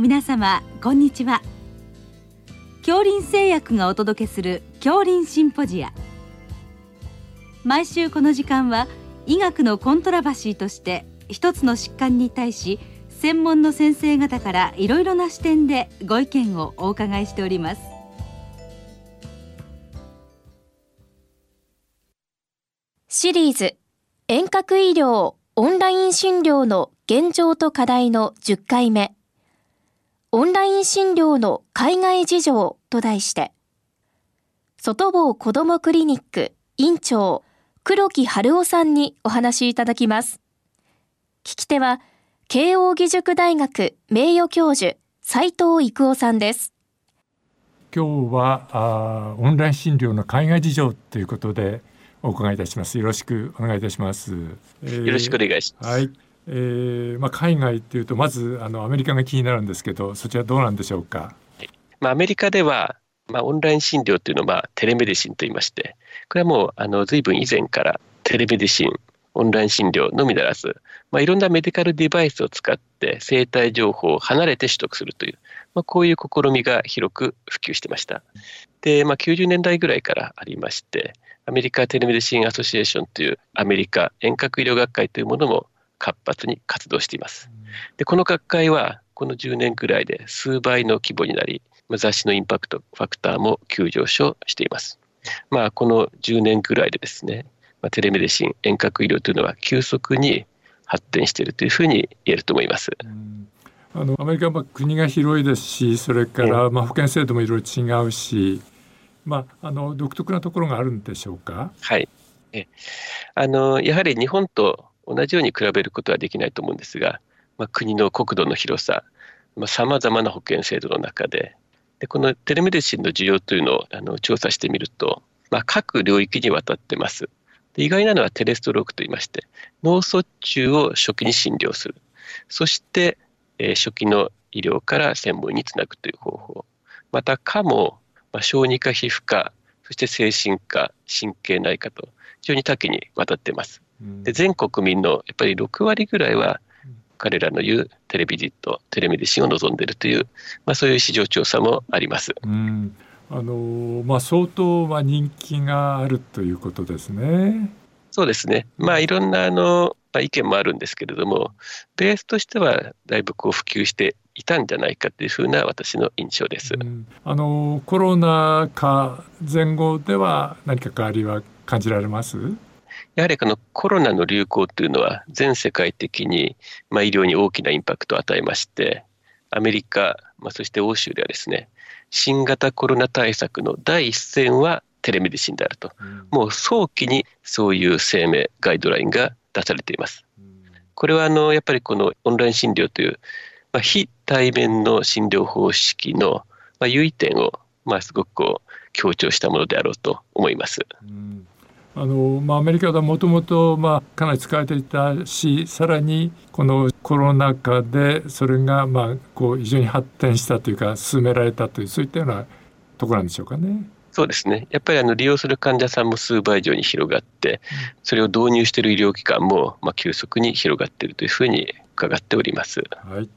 の皆様こんにちは。恐林製薬がお届けする恐林シンポジア。毎週この時間は医学のコントラバシーとして一つの疾患に対し専門の先生方からいろいろな視点でご意見をお伺いしております。シリーズ遠隔医療オンライン診療の現状と課題の10回目。オンライン診療の海外事情と題して外房子どもクリニック院長黒木春夫さんにお話いただきます。聞き手は慶應義塾大学名誉教授斉藤育夫さんです。今日はあオンライン診療の海外事情ということでお伺いいたします。よろしくお願いいたします、えー、よろしくお願いします。はいえーまあ、海外っていうとまずあのアメリカが気になるんですけどそちらどうなんでしょうか、まあ、アメリカでは、まあ、オンライン診療というのは、まあ、テレメディシンといいましてこれはもうあの随分以前からテレメディシンオンライン診療のみならず、まあ、いろんなメディカルデバイスを使って生体情報を離れて取得するという、まあ、こういう試みが広く普及してました。で、まあ、90年代ぐらいからありまして、アメリカテレメディシンアソシエーションというアメリカ遠隔医療学会というものも活発に活動しています。でこの学会はこの10年ぐらいで数倍の規模になり、雑誌のインパクトファクターも急上昇しています。まあ、この10年ぐらいでですね、まあ、テレメディシン遠隔医療というのは急速に発展しているというふうに言えると思います。あのアメリカは国が広いですしそれからまあ保険制度もいろいろ違うし、まあ、あの独特なところがあるんでしょうか？はいえあのやはり日本と同じように比べることはできないと思うんですが、まあ、国の国土の広ささまざ、まな保険制度の中ででこのテレメディシンの需要というのをあの調査してみると、まあ、各領域にわたってますで。意外なのはテレストロークといいまして、脳卒中を初期に診療する。そして、えー、初期の医療から専門につなぐという方法。また、科も、まあ、小児科、皮膚科、そして精神科、神経内科と非常に多岐にわたってます。で全国民のやっぱり6割ぐらいは彼らの言うテレビジット、テレメディシンを望んでいるという、まあ、そういう市場調査もあります。うん。あのまあ、相当まあ人気があるということですね。そうですね、まあ、いろんなあの、まあ、意見もあるんですけれども、ベースとしてはだいぶこう普及していたんじゃないかというふうな私の印象です、うん、あのコロナ禍前後では何か変わりは感じられます？やはりこのコロナの流行というのは全世界的にまあ医療に大きなインパクトを与えまして、アメリカ、まあ、そして欧州ではですね、新型コロナ対策の第一線はテレメディシンであると、うん、もう早期にそういう声明、ガイドラインが出されています。うん、これはあのやっぱりこのオンライン診療という、まあ、非対面の診療方式の、まあ、優位点を、まあ、すごくこう強調したものであろうと思います。うんあのまあ、アメリカではもともとかなり使われていたしさらにこのコロナ禍でそれがまあこう非常に発展したというか進められたというそういったようなところなんでしょうかね。そうですねやっぱりあの利用する患者さんも数倍以上に広がってそれを導入している医療機関もまあ急速に広がっているというふうに伺っております。はい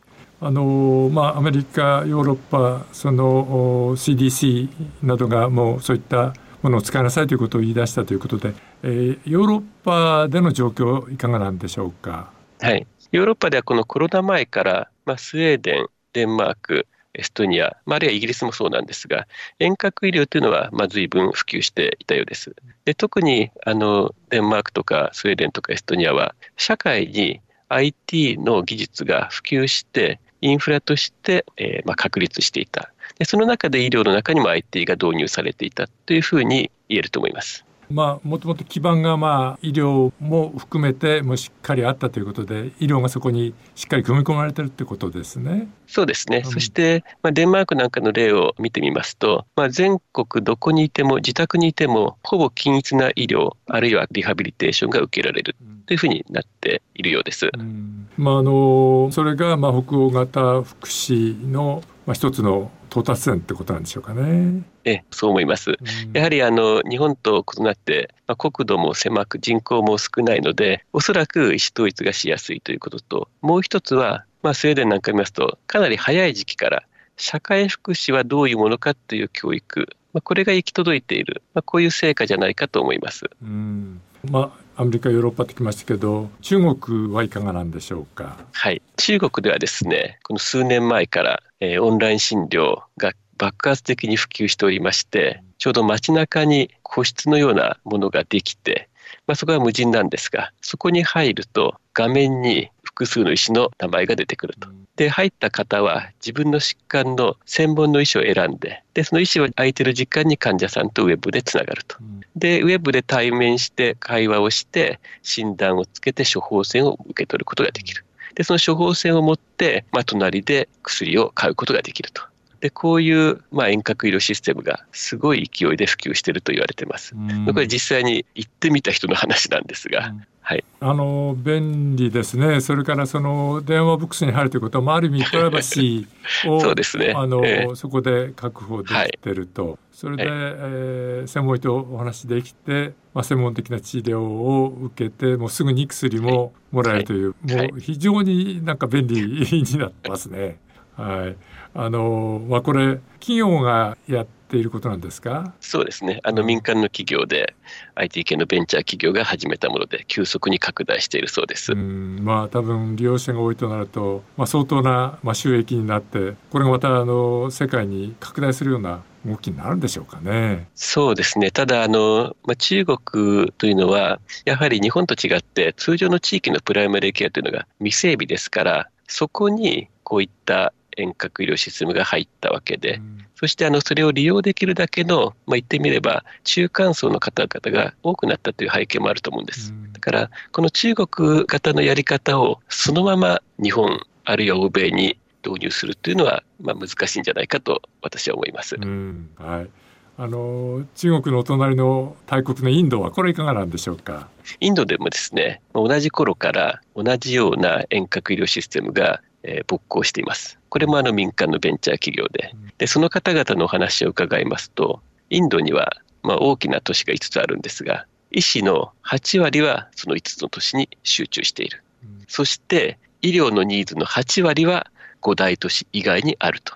あのまあ、アメリカ、ヨーロッパ、その CDC などがもうそういったものを使いなさいということを言い出したということで、えー、ヨーロッパでの状況いかがなんでしょうか？はい、ヨーロッパではこのコロナ前から、まあ、スウェーデン、デンマーク、エストニア、まあ、あるいはイギリスもそうなんですが、遠隔医療というのは、まあ、随分普及していたようです。で特にあのデンマークとかスウェーデンとかエストニアは、社会に IT の技術が普及して、インフラとして、えーまあ、確立していた。でその中で医療の中にも IT が導入されていたというふうに言えると思います。まあ、もともと基盤がまあ医療も含めてもしっかりあったということで医療がそこにしっかり組み込まれてるってことですね。そうですね、うん、そして、まあ、デンマークなんかの例を見てみますと、まあ、全国どこにいても自宅にいてもほぼ均一な医療あるいはリハビリテーションが受けられるというふうになっているようです。うん、まあ、あのそれがまあ北欧型福祉のまあ、一つの到達点ってことなんでしょうかね。えそう思います。うん、やはりあの日本と異なって、まあ、国土も狭く人口も少ないので、おそらく意思統一がしやすいということと、もう一つはまあ、スウェーデンなんか見ますと、かなり早い時期から社会福祉はどういうものかという教育、まあ、これが行き届いている、まあ、こういう成果じゃないかと思います。うんまあ、アメリカ、ヨーロッパってきましたけど、中国はいかがなんでしょうか？はい、中国ではですね、この数年前から、えー、オンライン診療が爆発的に普及しておりまして、ちょうど街中に個室のようなものができて、まあ、そこは無人なんですが、そこに入ると画面に複数の医師の名前が出てくると。で、入った方は自分の疾患の専門の医師を選んで、で、その医師は空いてる時間に患者さんとウェブでつながると。で、ウェブで対面して会話をして、診断をつけて処方箋を受け取ることができる。で、その処方箋を持って、まあ、隣で薬を買うことができると。でこういう、まあ、遠隔医療システムがすごい勢いで普及していると言われてます。これ実際に行ってみた人の話なんですが、はい、あの便利ですね。それからその電話ボックスに入るということは、まあ、ある意味プライバシーを そうですね。あの、えー、そこで確保できてると。はい、それで、はい、えー、専門医とお話できて、まあ、専門的な治療を受けて、もうすぐに薬ももらえるという、もう非常になんか便利になってますね。はい。あのまあこれ企業がやっていることなんですか？そうですねあの民間の企業で IT 系のベンチャー企業が始めたもので急速に拡大しているそうですまあ多分利用者が多いとなると、まあ、相当な、まあ、収益になってこれがまたあの世界に拡大するような動きになるんでしょうかね。そうですね。ただ、あの、まあ、中国というのは、やはり日本と違って、通常の地域のプライマリーケアというのが未整備ですから、そこにこういった遠隔医療システムが入ったわけで、うん、そしてあのそれを利用できるだけの、まあ、言ってみれば中間層の方々が多くなったという背景もあると思うんです。うん、だからこの中国型のやり方をそのまま日本あるいは欧米に導入するというのは、まあ、難しいんじゃないかと私は思います。うん、はい。あの中国のお隣の大国のインドはこれいかがなんでしょうか？インドでもですね同じ頃から同じような遠隔医療システムがえー、勃興しています。これもあの民間のベンチャー企業で、でその方々のお話を伺いますと、インドにはまあ大きな都市が5つあるんですが、医師の8割はその5つの都市に集中している。そして医療のニーズの8割は5大都市以外にあると。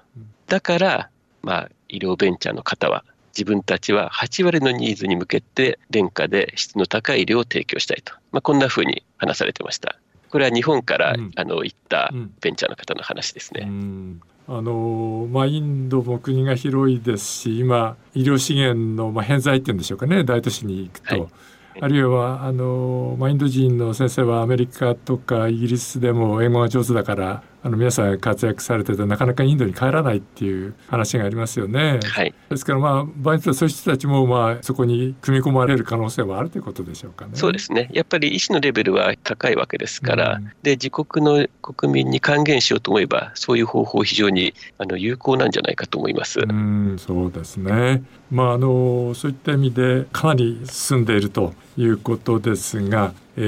だから、まあ、医療ベンチャーの方は自分たちは8割のニーズに向けて廉価で質の高い医療を提供したいと、まあ、こんなふうに話されてました。これは日本から、うん、あの行ったベンチャーの方の話ですね。あのまあ、インドも国が広いですし今医療資源の、まあ、偏在っていうんでしょうかね大都市に行くと、はい、あるいはあの、まあ、インド人の先生はアメリカとかイギリスでも英語が上手だからあの皆さん活躍されててなかなかインドに帰らないっていう話がありますよね。はい、ですからまあ場合によってはそういう人たちもまあそこに組み込まれる可能性はあるということでしょうかね。そうですね。やっぱり医師のレベルは高いわけですから、うん、で自国の国民に還元しようと思えばそういう方法非常にあの有効なんじゃないかと思います。うんそうですね。まああのそういった意味でかなり進んでいるということですが。え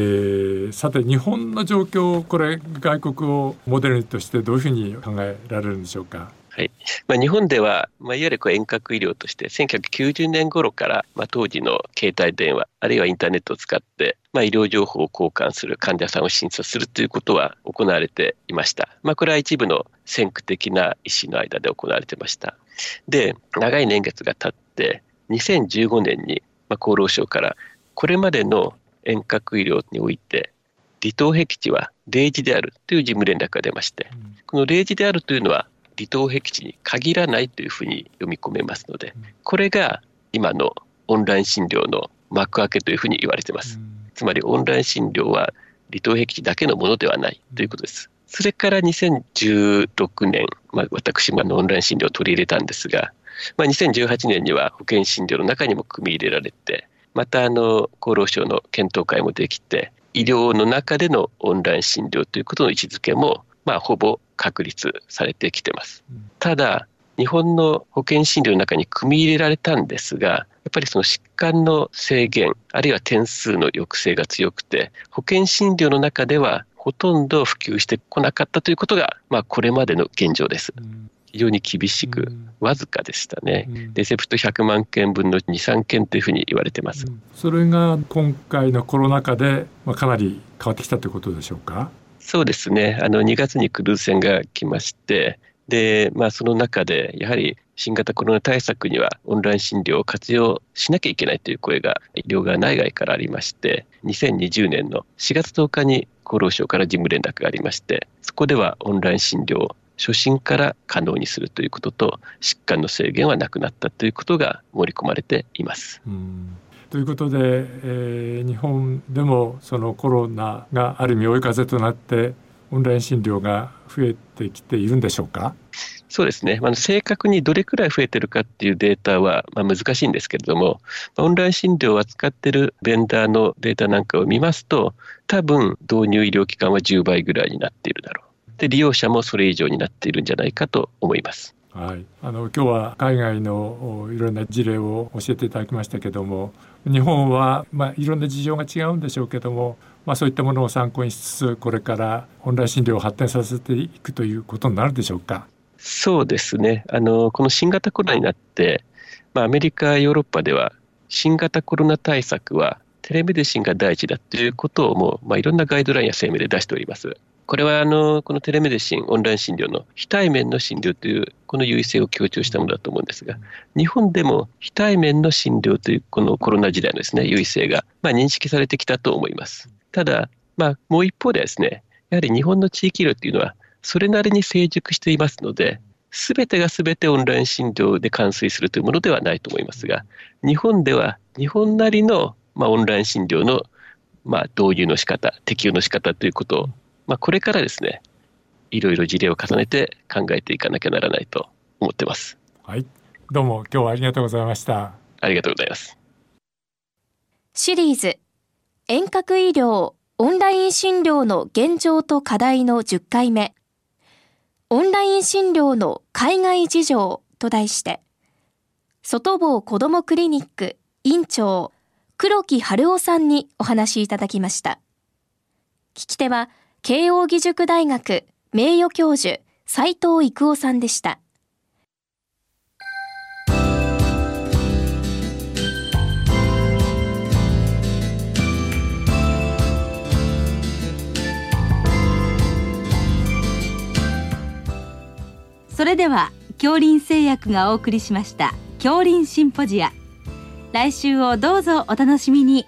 ー、さて日本の状況これ外国をモデルとしてどういうふうに考えられるんでしょうか？はいまあ、日本では、まあ、いわゆるこう遠隔医療として1990年頃から、まあ、当時の携帯電話あるいはインターネットを使って、まあ、医療情報を交換する患者さんを診察するということは行われていました。まあ、これは一部の先駆的な医師の間で行われてました。で長い年月が経って2015年に、まあ、厚労省からこれまでの遠隔医療において離島僻地は例示であるという事務連絡が出まして、この例示であるというのは離島僻地に限らないというふうに読み込めますので、これが今のオンライン診療の幕開けというふうに言われています。つまりオンライン診療は離島僻地だけのものではないということです。それから2016年、まあ、私もオンライン診療を取り入れたんですが、まあ、2018年には保険診療の中にも組み入れられて、またあの厚労省の検討会もできて医療の中でのオンライン診療ということの位置づけも、まあ、ほぼ確立されてきてます。ただ日本の保険診療の中に組み入れられたんですがやっぱりその疾患の制限あるいは点数の抑制が強くて保険診療の中ではほとんど普及してこなかったということが、まあ、これまでの現状です。非常に厳しく、わずかでしたね、うん、レセプト100万件分の2、3件というふうに言われてます、うん、それが今回のコロナ禍で、まあ、かなり変わってきたということでしょうか？そうですね。あの2月にクルーズ船が来まして、で、まあその中でやはり新型コロナ対策にはオンライン診療を活用しなきゃいけないという声が医療側内外からありまして、2020年の4月10日に厚労省から事務連絡がありまして、そこではオンライン診療を初診から可能にするということと、疾患の制限はなくなったということが盛り込まれています。ということで、えー、日本でもそのコロナがある意味追い風となってオンライン診療が増えてきているんでしょうか？そうですね、まあ、正確にどれくらい増えてるかっていうデータはまあ難しいんですけれども、オンライン診療を扱ってるベンダーのデータなんかを見ますと、多分導入医療機関は10倍ぐらいになっているだろう。で、利用者もそれ以上になっているんじゃないかと思います。はい、あの今日は海外のいろんな事例を教えていただきましたけども日本は、まあ、いろんな事情が違うんでしょうけども、まあ、そういったものを参考にしつつこれからオンライン診療を発展させていくということになるでしょうか。そうですね。あの、この新型コロナになって、まあ、アメリカ、ヨーロッパでは、新型コロナ対策はテレメディシンが第一だということをもう、まあ、いろんなガイドラインや声明で出しております。これはあのこのテレメディシン、オンライン診療の非対面の診療という、この優位性を強調したものだと思うんですが、日本でも非対面の診療という、このコロナ時代のですね優位性が、まあ、認識されてきたと思います。ただ、まあ、もう一方でですね、やはり日本の地域医療というのは、それなりに成熟していますので、すべてがすべてオンライン診療で完遂するというものではないと思いますが、日本では日本なりの、まあ、オンライン診療の、まあ、導入の仕方、適用の仕方ということを、まあ、これからですね、いろいろ事例を重ねて考えていかなきゃならないと思ってます。はい、どうも今日はありがとうございました。ありがとうございます。シリーズ遠隔医療オンライン診療の現状と課題の10回目オンライン診療の海外事情と題して、外房子どもクリニック院長、黒木春夫さんにお話いただきました。聞き手は、慶應義塾大学名誉教授、斉藤育夫さんでした。それでは恐林製薬がお送りしました恐林シンポジア来週をどうぞお楽しみに